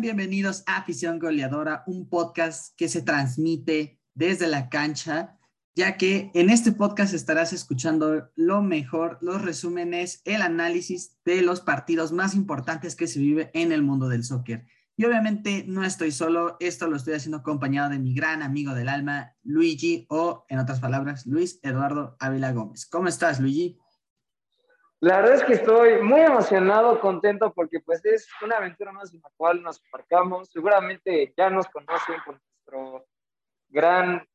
bienvenidos a Afición Goleadora, un podcast que se transmite desde la cancha, ya que en este podcast estarás escuchando lo mejor, los resúmenes, el análisis de los partidos más importantes que se vive en el mundo del soccer. Y obviamente no estoy solo, esto lo estoy haciendo acompañado de mi gran amigo del alma, Luigi, o en otras palabras, Luis Eduardo Ávila Gómez. ¿Cómo estás, Luigi? La verdad es que estoy muy emocionado, contento, porque pues es una aventura más en la cual nos embarcamos. Seguramente ya nos conocen por nuestro gran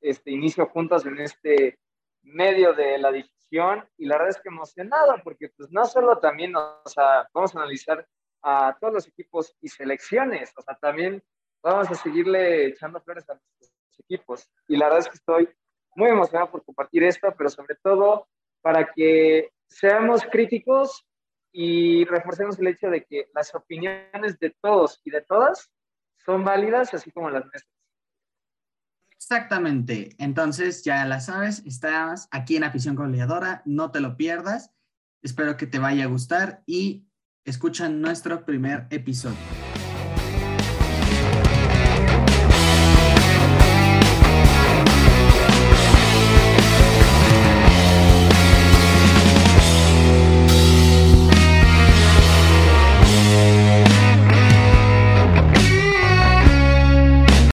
este, inicio juntos en este medio de la difusión y la verdad es que emocionado porque pues no solo también o sea, vamos a analizar a todos los equipos y selecciones, o sea, también vamos a seguirle echando flores a nuestros equipos y la verdad es que estoy muy emocionado por compartir esto, pero sobre todo para que seamos críticos y reforcemos el hecho de que las opiniones de todos y de todas son válidas, así como las nuestras. Exactamente. Entonces, ya la sabes, estás aquí en Afición Goleadora, no te lo pierdas. Espero que te vaya a gustar y escuchan nuestro primer episodio.